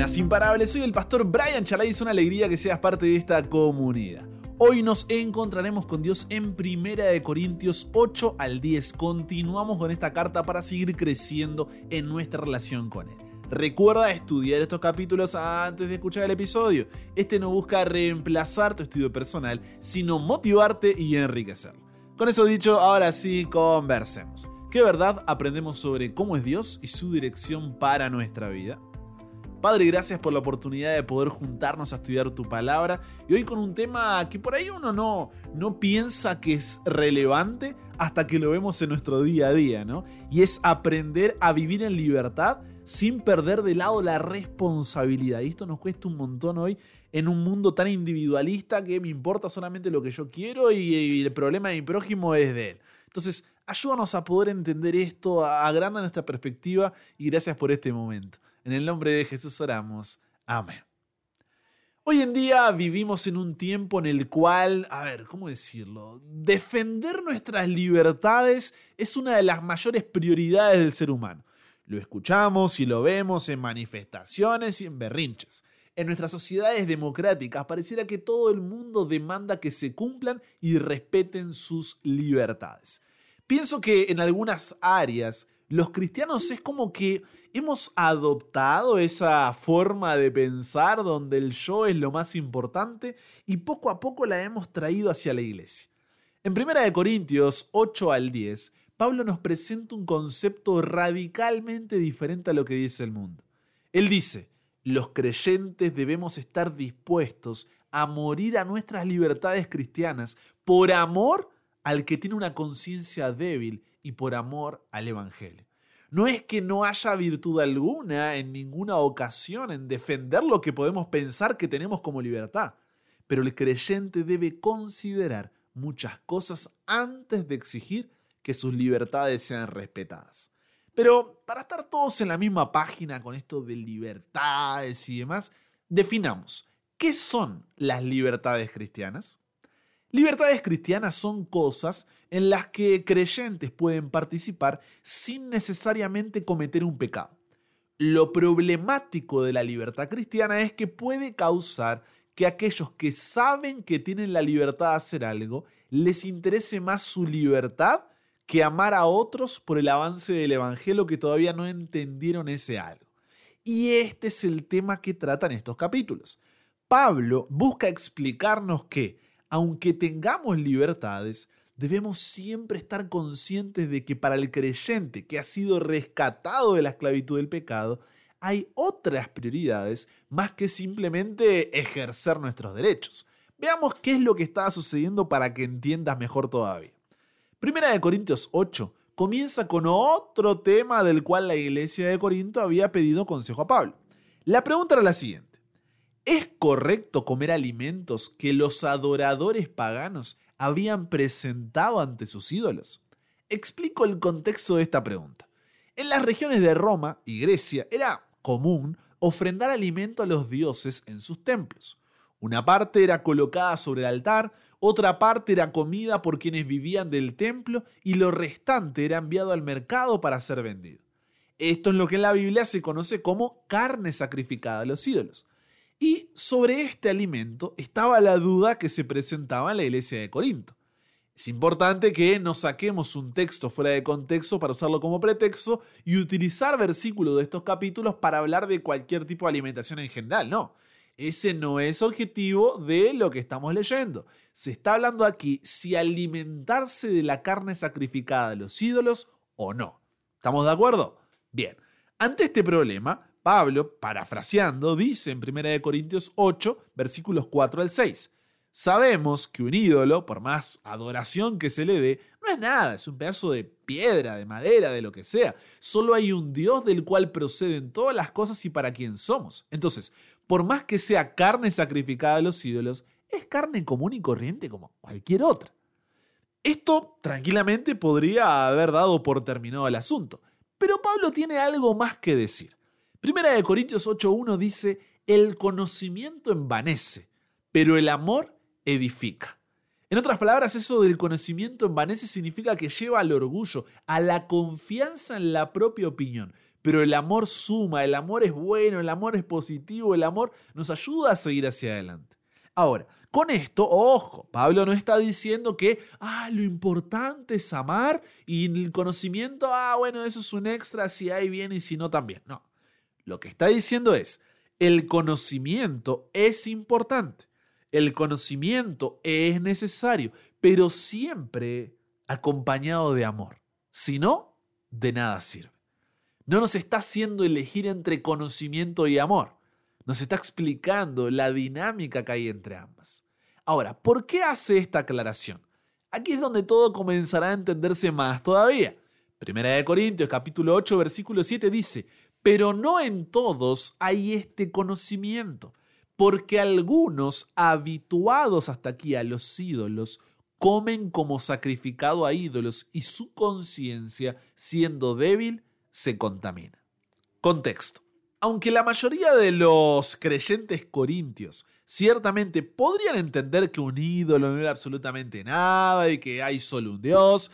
Buenas, imparables, soy el pastor Brian Chalai y es una alegría que seas parte de esta comunidad. Hoy nos encontraremos con Dios en Primera de Corintios 8 al 10. Continuamos con esta carta para seguir creciendo en nuestra relación con Él. Recuerda estudiar estos capítulos antes de escuchar el episodio. Este no busca reemplazar tu estudio personal, sino motivarte y enriquecerlo. Con eso dicho, ahora sí, conversemos. ¿Qué verdad aprendemos sobre cómo es Dios y su dirección para nuestra vida? Padre, gracias por la oportunidad de poder juntarnos a estudiar tu palabra y hoy con un tema que por ahí uno no, no piensa que es relevante hasta que lo vemos en nuestro día a día, ¿no? Y es aprender a vivir en libertad sin perder de lado la responsabilidad. Y esto nos cuesta un montón hoy en un mundo tan individualista que me importa solamente lo que yo quiero y, el problema de mi prójimo es de él. Entonces, ayúdanos a poder entender esto, agranda nuestra perspectiva y gracias por este momento. En el nombre de Jesús oramos. Amén. Hoy en día vivimos en un tiempo en el cual, a ver, ¿cómo decirlo? Defender nuestras libertades es una de las mayores prioridades del ser humano. Lo escuchamos y lo vemos en manifestaciones y en berrinches. En nuestras sociedades democráticas pareciera que todo el mundo demanda que se cumplan y respeten sus libertades. Pienso que en algunas áreas los cristianos es como que hemos adoptado esa forma de pensar donde el yo es lo más importante y poco a poco la hemos traído hacia la iglesia. En 1 Corintios 8 al 10, Pablo nos presenta un concepto radicalmente diferente a lo que dice el mundo. Él dice, los creyentes debemos estar dispuestos a morir a nuestras libertades cristianas por amor al que tiene una conciencia débil y por amor al Evangelio. No es que no haya virtud alguna en ninguna ocasión en defender lo que podemos pensar que tenemos como libertad, pero el creyente debe considerar muchas cosas antes de exigir que sus libertades sean respetadas. Pero para estar todos en la misma página con esto de libertades y demás, definamos, ¿qué son las libertades cristianas? Libertades cristianas son cosas en las que creyentes pueden participar sin necesariamente cometer un pecado. Lo problemático de la libertad cristiana es que puede causar que aquellos que saben que tienen la libertad de hacer algo, les interese más su libertad que amar a otros por el avance del Evangelio que todavía no entendieron ese algo. Y este es el tema que tratan estos capítulos. Pablo busca explicarnos que aunque tengamos libertades, debemos siempre estar conscientes de que para el creyente que ha sido rescatado de la esclavitud del pecado, hay otras prioridades más que simplemente ejercer nuestros derechos. Veamos qué es lo que está sucediendo para que entiendas mejor todavía. Primera de Corintios 8 comienza con otro tema del cual la iglesia de Corinto había pedido consejo a Pablo. La pregunta era la siguiente. ¿Es correcto comer alimentos que los adoradores paganos habían presentado ante sus ídolos? Explico el contexto de esta pregunta. En las regiones de Roma y Grecia era común ofrendar alimento a los dioses en sus templos. Una parte era colocada sobre el altar, otra parte era comida por quienes vivían del templo y lo restante era enviado al mercado para ser vendido. Esto es lo que en la Biblia se conoce como carne sacrificada a los ídolos. Y sobre este alimento estaba la duda que se presentaba en la iglesia de Corinto. Es importante que no saquemos un texto fuera de contexto para usarlo como pretexto y utilizar versículos de estos capítulos para hablar de cualquier tipo de alimentación en general, no. Ese no es objetivo de lo que estamos leyendo. Se está hablando aquí si alimentarse de la carne sacrificada de los ídolos o no. ¿Estamos de acuerdo? Bien. Ante este problema, Pablo, parafraseando, dice en 1 Corintios 8, versículos 4 al 6. Sabemos que un ídolo, por más adoración que se le dé, no es nada, es un pedazo de piedra, de madera, de lo que sea. Solo hay un Dios del cual proceden todas las cosas y para quien somos. Entonces, por más que sea carne sacrificada a los ídolos, es carne común y corriente como cualquier otra. Esto tranquilamente podría haber dado por terminado el asunto, pero Pablo tiene algo más que decir. Primera de Corintios 8.1 dice, el conocimiento envanece, pero el amor edifica. En otras palabras, eso del conocimiento envanece significa que lleva al orgullo, a la confianza en la propia opinión, pero el amor suma, el amor es bueno, el amor es positivo, el amor nos ayuda a seguir hacia adelante. Ahora, con esto, ojo, Pablo no está diciendo que, ah, lo importante es amar y el conocimiento, ah, bueno, eso es un extra si hay bien y si no también. No, lo que está diciendo es, el conocimiento es importante, el conocimiento es necesario, pero siempre acompañado de amor. Si no, de nada sirve. No nos está haciendo elegir entre conocimiento y amor nos está explicando la dinámica que hay entre ambas. Ahora, ¿por qué hace esta aclaración? Aquí es donde todo comenzará a entenderse más todavía. Primera de Corintios capítulo 8 versículo 7 dice, pero no en todos hay este conocimiento, porque algunos habituados hasta aquí a los ídolos comen como sacrificado a ídolos y su conciencia, siendo débil, se contamina. Contexto. Aunque la mayoría de los creyentes corintios ciertamente podrían entender que un ídolo no era absolutamente nada y que hay solo un Dios,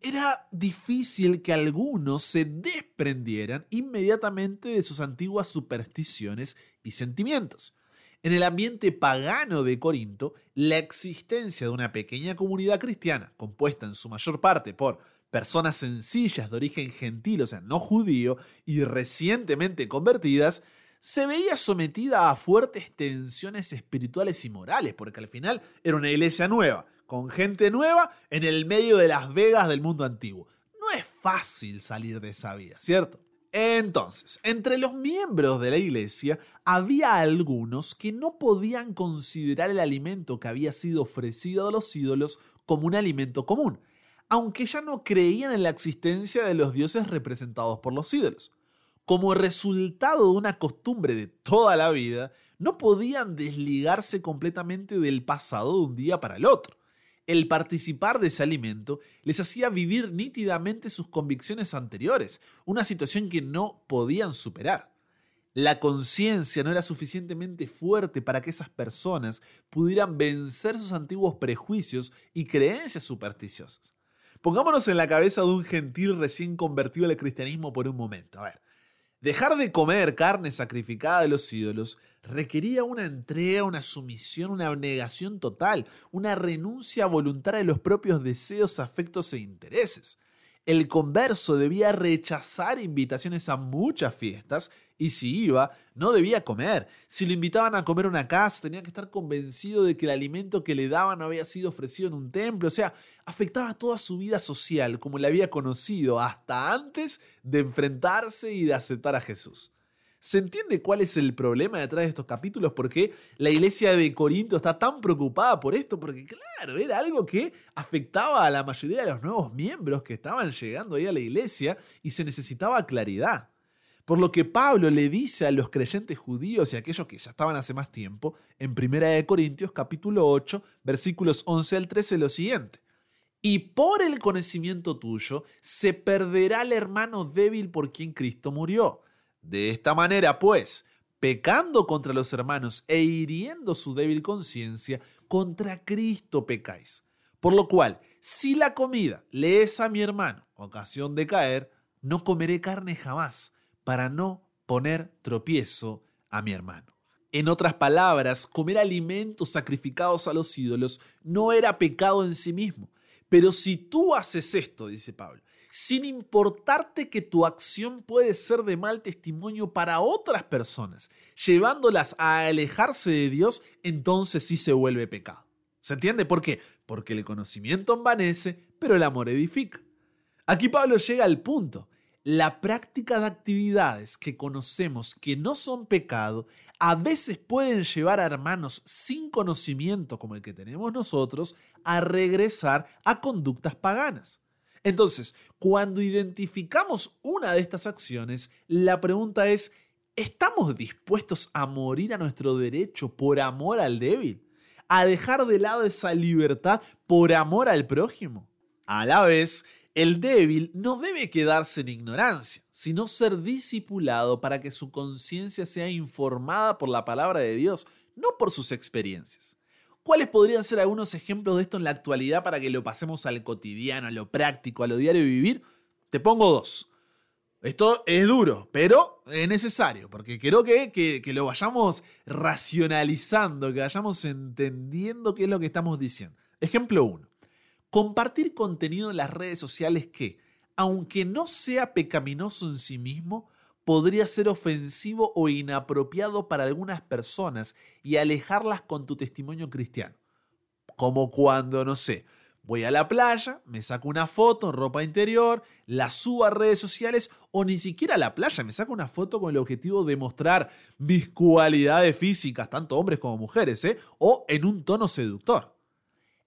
era difícil que algunos se desprendieran inmediatamente de sus antiguas supersticiones y sentimientos. En el ambiente pagano de Corinto, la existencia de una pequeña comunidad cristiana, compuesta en su mayor parte por personas sencillas de origen gentil, o sea, no judío, y recientemente convertidas, se veía sometida a fuertes tensiones espirituales y morales, porque al final era una iglesia nueva, con gente nueva en el medio de las vegas del mundo antiguo. No es fácil salir de esa vida, ¿cierto? Entonces, entre los miembros de la iglesia había algunos que no podían considerar el alimento que había sido ofrecido a los ídolos como un alimento común, aunque ya no creían en la existencia de los dioses representados por los ídolos. Como resultado de una costumbre de toda la vida, no podían desligarse completamente del pasado de un día para el otro. El participar de ese alimento les hacía vivir nítidamente sus convicciones anteriores, una situación que no podían superar. La conciencia no era suficientemente fuerte para que esas personas pudieran vencer sus antiguos prejuicios y creencias supersticiosas. Pongámonos en la cabeza de un gentil recién convertido al cristianismo por un momento. A ver, dejar de comer carne sacrificada de los ídolos requería una entrega, una sumisión, una abnegación total, una renuncia voluntaria de los propios deseos, afectos e intereses. El converso debía rechazar invitaciones a muchas fiestas y si iba, no debía comer. Si lo invitaban a comer una casa, tenía que estar convencido de que el alimento que le daban había sido ofrecido en un templo. O sea, afectaba toda su vida social como la había conocido hasta antes de enfrentarse y de aceptar a Jesús. ¿Se entiende cuál es el problema detrás de estos capítulos? ¿Por qué la iglesia de Corinto está tan preocupada por esto? Porque claro, era algo que afectaba a la mayoría de los nuevos miembros que estaban llegando ahí a la iglesia y se necesitaba claridad. Por lo que Pablo le dice a los creyentes judíos y a aquellos que ya estaban hace más tiempo, en 1 Corintios capítulo 8, versículos 11 al 13, lo siguiente. Y por el conocimiento tuyo se perderá el hermano débil por quien Cristo murió. De esta manera, pues, pecando contra los hermanos e hiriendo su débil conciencia, contra Cristo pecáis. Por lo cual, si la comida le es a mi hermano ocasión de caer, no comeré carne jamás para no poner tropiezo a mi hermano. En otras palabras, comer alimentos sacrificados a los ídolos no era pecado en sí mismo. Pero si tú haces esto, dice Pablo, sin importarte que tu acción puede ser de mal testimonio para otras personas, llevándolas a alejarse de Dios, entonces sí se vuelve pecado. ¿Se entiende por qué? Porque el conocimiento envanece, pero el amor edifica. Aquí Pablo llega al punto la práctica de actividades que conocemos que no son pecado a veces pueden llevar a hermanos sin conocimiento como el que tenemos nosotros a regresar a conductas paganas. Entonces, cuando identificamos una de estas acciones, la pregunta es, ¿estamos dispuestos a morir a nuestro derecho por amor al débil? ¿A dejar de lado esa libertad por amor al prójimo? A la vez, el débil no debe quedarse en ignorancia, sino ser discipulado para que su conciencia sea informada por la palabra de Dios, no por sus experiencias. ¿Cuáles podrían ser algunos ejemplos de esto en la actualidad para que lo pasemos al cotidiano, a lo práctico, a lo diario de vivir? Te pongo dos. Esto es duro, pero es necesario, porque creo que, que, lo vayamos racionalizando, que vayamos entendiendo qué es lo que estamos diciendo. Ejemplo 1. Compartir contenido en las redes sociales que, aunque no sea pecaminoso en sí mismo, podría ser ofensivo o inapropiado para algunas personas y alejarlas con tu testimonio cristiano. Como cuando, no sé, voy a la playa, me saco una foto en ropa interior, la subo a redes sociales o ni siquiera a la playa, me saco una foto con el objetivo de mostrar mis cualidades físicas, tanto hombres como mujeres, ¿eh? o en un tono seductor.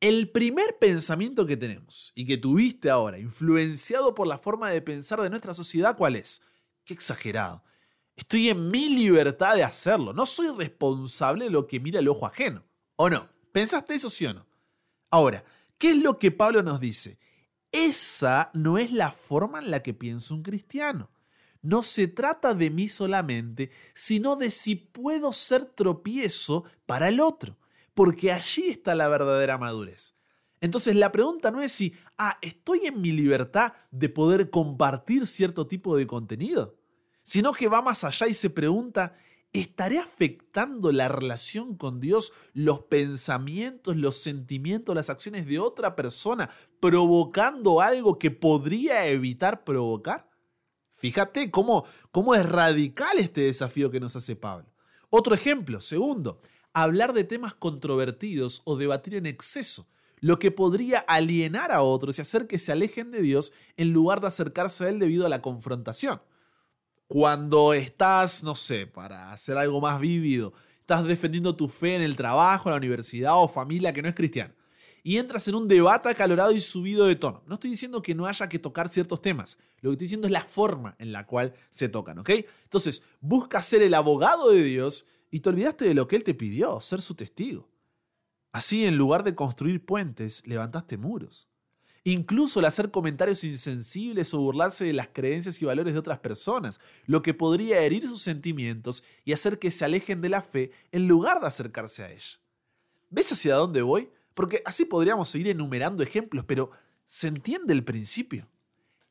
El primer pensamiento que tenemos y que tuviste ahora, influenciado por la forma de pensar de nuestra sociedad, ¿cuál es? Qué exagerado. Estoy en mi libertad de hacerlo. No soy responsable de lo que mira el ojo ajeno. ¿O no? ¿Pensaste eso sí o no? Ahora, ¿qué es lo que Pablo nos dice? Esa no es la forma en la que piensa un cristiano. No se trata de mí solamente, sino de si puedo ser tropiezo para el otro porque allí está la verdadera madurez. Entonces la pregunta no es si, ah, estoy en mi libertad de poder compartir cierto tipo de contenido, sino que va más allá y se pregunta, ¿estaré afectando la relación con Dios, los pensamientos, los sentimientos, las acciones de otra persona, provocando algo que podría evitar provocar? Fíjate cómo, cómo es radical este desafío que nos hace Pablo. Otro ejemplo, segundo, hablar de temas controvertidos o debatir en exceso, lo que podría alienar a otros y hacer que se alejen de Dios en lugar de acercarse a Él debido a la confrontación. Cuando estás, no sé, para hacer algo más vívido, estás defendiendo tu fe en el trabajo, en la universidad o familia que no es cristiana, y entras en un debate acalorado y subido de tono. No estoy diciendo que no haya que tocar ciertos temas, lo que estoy diciendo es la forma en la cual se tocan, ¿ok? Entonces, busca ser el abogado de Dios y te olvidaste de lo que Él te pidió, ser su testigo. Así, en lugar de construir puentes, levantaste muros. Incluso el hacer comentarios insensibles o burlarse de las creencias y valores de otras personas, lo que podría herir sus sentimientos y hacer que se alejen de la fe en lugar de acercarse a ella. ¿Ves hacia dónde voy? Porque así podríamos seguir enumerando ejemplos, pero ¿se entiende el principio?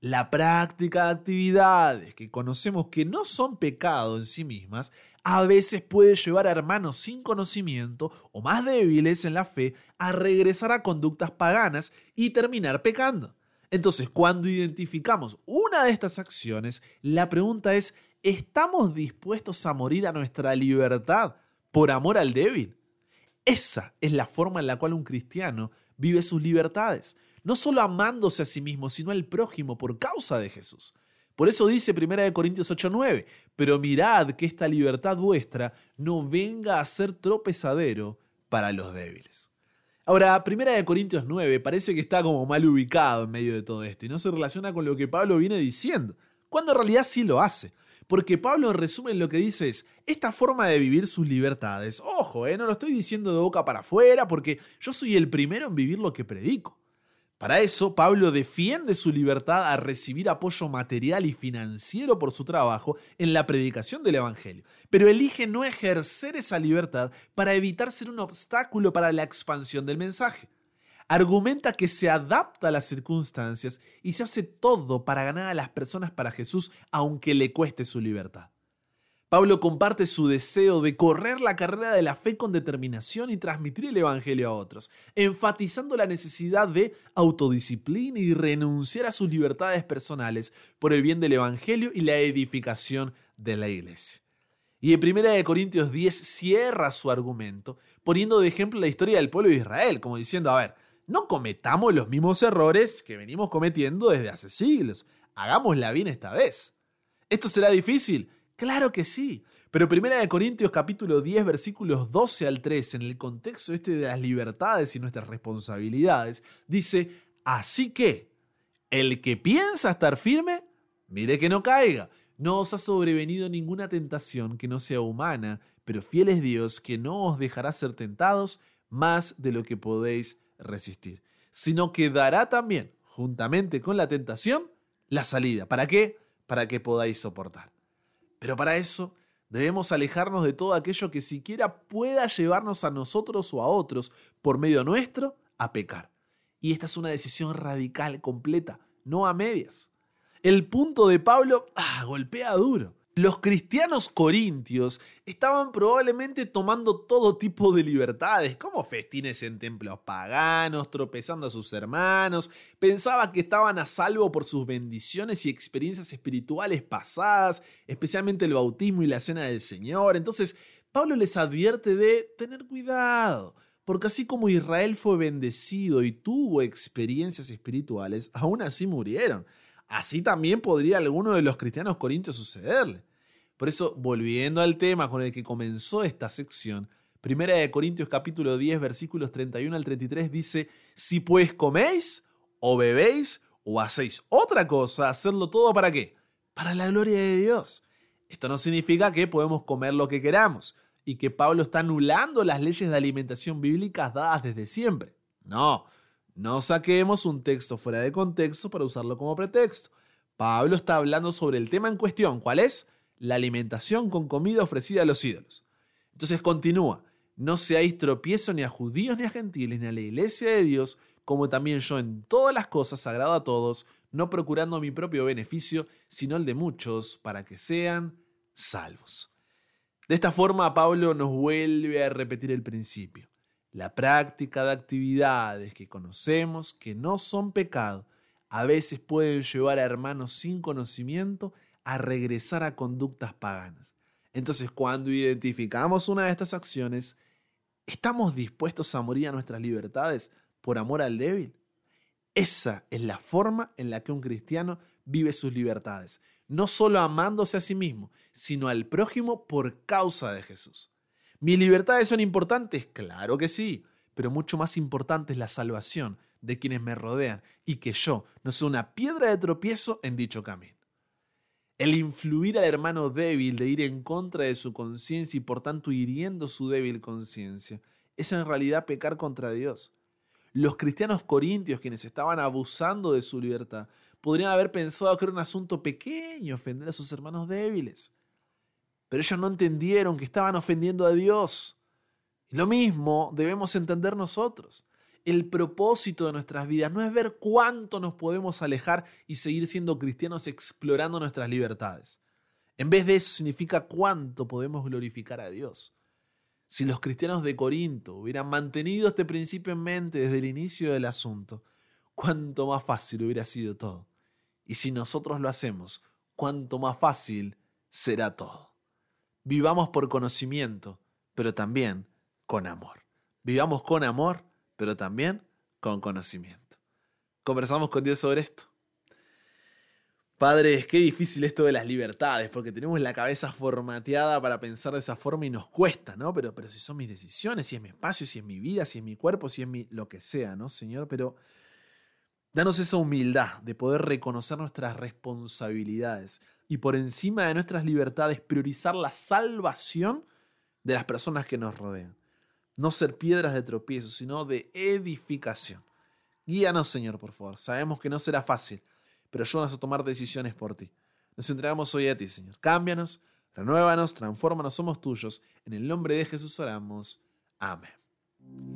La práctica de actividades que conocemos que no son pecado en sí mismas a veces puede llevar a hermanos sin conocimiento o más débiles en la fe a regresar a conductas paganas y terminar pecando. Entonces, cuando identificamos una de estas acciones, la pregunta es, ¿estamos dispuestos a morir a nuestra libertad por amor al débil? Esa es la forma en la cual un cristiano vive sus libertades, no solo amándose a sí mismo, sino al prójimo por causa de Jesús. Por eso dice 1 Corintios 8:9, pero mirad que esta libertad vuestra no venga a ser tropezadero para los débiles. Ahora, 1 Corintios 9 parece que está como mal ubicado en medio de todo esto y no se relaciona con lo que Pablo viene diciendo, cuando en realidad sí lo hace. Porque Pablo en resumen lo que dice es, esta forma de vivir sus libertades, ojo, eh, no lo estoy diciendo de boca para afuera porque yo soy el primero en vivir lo que predico. Para eso, Pablo defiende su libertad a recibir apoyo material y financiero por su trabajo en la predicación del Evangelio, pero elige no ejercer esa libertad para evitar ser un obstáculo para la expansión del mensaje. Argumenta que se adapta a las circunstancias y se hace todo para ganar a las personas para Jesús aunque le cueste su libertad. Pablo comparte su deseo de correr la carrera de la fe con determinación y transmitir el Evangelio a otros, enfatizando la necesidad de autodisciplina y renunciar a sus libertades personales por el bien del Evangelio y la edificación de la iglesia. Y en 1 Corintios 10 cierra su argumento poniendo de ejemplo la historia del pueblo de Israel, como diciendo, a ver, no cometamos los mismos errores que venimos cometiendo desde hace siglos, hagámosla bien esta vez. ¿Esto será difícil? Claro que sí. Pero 1 Corintios capítulo 10 versículos 12 al 13, en el contexto este de las libertades y nuestras responsabilidades, dice, así que el que piensa estar firme, mire que no caiga. No os ha sobrevenido ninguna tentación que no sea humana, pero fiel es Dios que no os dejará ser tentados más de lo que podéis resistir, sino que dará también, juntamente con la tentación, la salida. ¿Para qué? Para que podáis soportar. Pero para eso debemos alejarnos de todo aquello que siquiera pueda llevarnos a nosotros o a otros por medio nuestro a pecar. Y esta es una decisión radical, completa, no a medias. El punto de Pablo ah, golpea duro. Los cristianos corintios estaban probablemente tomando todo tipo de libertades, como festines en templos paganos, tropezando a sus hermanos, pensaba que estaban a salvo por sus bendiciones y experiencias espirituales pasadas, especialmente el bautismo y la cena del Señor. Entonces, Pablo les advierte de tener cuidado, porque así como Israel fue bendecido y tuvo experiencias espirituales, aún así murieron. Así también podría alguno de los cristianos corintios sucederle. Por eso, volviendo al tema con el que comenzó esta sección, Primera de Corintios capítulo 10 versículos 31 al 33 dice, si pues coméis o bebéis o hacéis otra cosa, hacerlo todo para qué? Para la gloria de Dios. Esto no significa que podemos comer lo que queramos y que Pablo está anulando las leyes de alimentación bíblicas dadas desde siempre. No, no saquemos un texto fuera de contexto para usarlo como pretexto. Pablo está hablando sobre el tema en cuestión. ¿Cuál es? La alimentación con comida ofrecida a los ídolos. Entonces continúa. No seáis tropiezo ni a judíos ni a gentiles ni a la iglesia de Dios, como también yo en todas las cosas agrado a todos, no procurando mi propio beneficio, sino el de muchos, para que sean salvos. De esta forma, Pablo nos vuelve a repetir el principio la práctica de actividades que conocemos que no son pecado a veces pueden llevar a hermanos sin conocimiento a regresar a conductas paganas. Entonces, cuando identificamos una de estas acciones, ¿estamos dispuestos a morir a nuestras libertades por amor al débil? Esa es la forma en la que un cristiano vive sus libertades, no solo amándose a sí mismo, sino al prójimo por causa de Jesús. ¿Mis libertades son importantes? Claro que sí, pero mucho más importante es la salvación de quienes me rodean y que yo no sea una piedra de tropiezo en dicho camino. El influir al hermano débil de ir en contra de su conciencia y por tanto hiriendo su débil conciencia es en realidad pecar contra Dios. Los cristianos corintios, quienes estaban abusando de su libertad, podrían haber pensado que era un asunto pequeño ofender a sus hermanos débiles. Pero ellos no entendieron que estaban ofendiendo a Dios. Lo mismo debemos entender nosotros. El propósito de nuestras vidas no es ver cuánto nos podemos alejar y seguir siendo cristianos explorando nuestras libertades. En vez de eso significa cuánto podemos glorificar a Dios. Si los cristianos de Corinto hubieran mantenido este principio en mente desde el inicio del asunto, cuánto más fácil hubiera sido todo. Y si nosotros lo hacemos, cuánto más fácil será todo. Vivamos por conocimiento, pero también con amor. Vivamos con amor, pero también con conocimiento. Conversamos con Dios sobre esto. Padre, es que difícil esto de las libertades, porque tenemos la cabeza formateada para pensar de esa forma y nos cuesta, ¿no? Pero, pero si son mis decisiones, si es mi espacio, si es mi vida, si es mi cuerpo, si es mi lo que sea, ¿no, Señor? Pero danos esa humildad de poder reconocer nuestras responsabilidades y por encima de nuestras libertades priorizar la salvación de las personas que nos rodean. No ser piedras de tropiezo, sino de edificación. Guíanos, Señor, por favor. Sabemos que no será fácil, pero ayúdanos a tomar decisiones por ti. Nos entregamos hoy a ti, Señor. Cámbianos, renuévanos, transfórmanos, somos tuyos. En el nombre de Jesús oramos. Amén.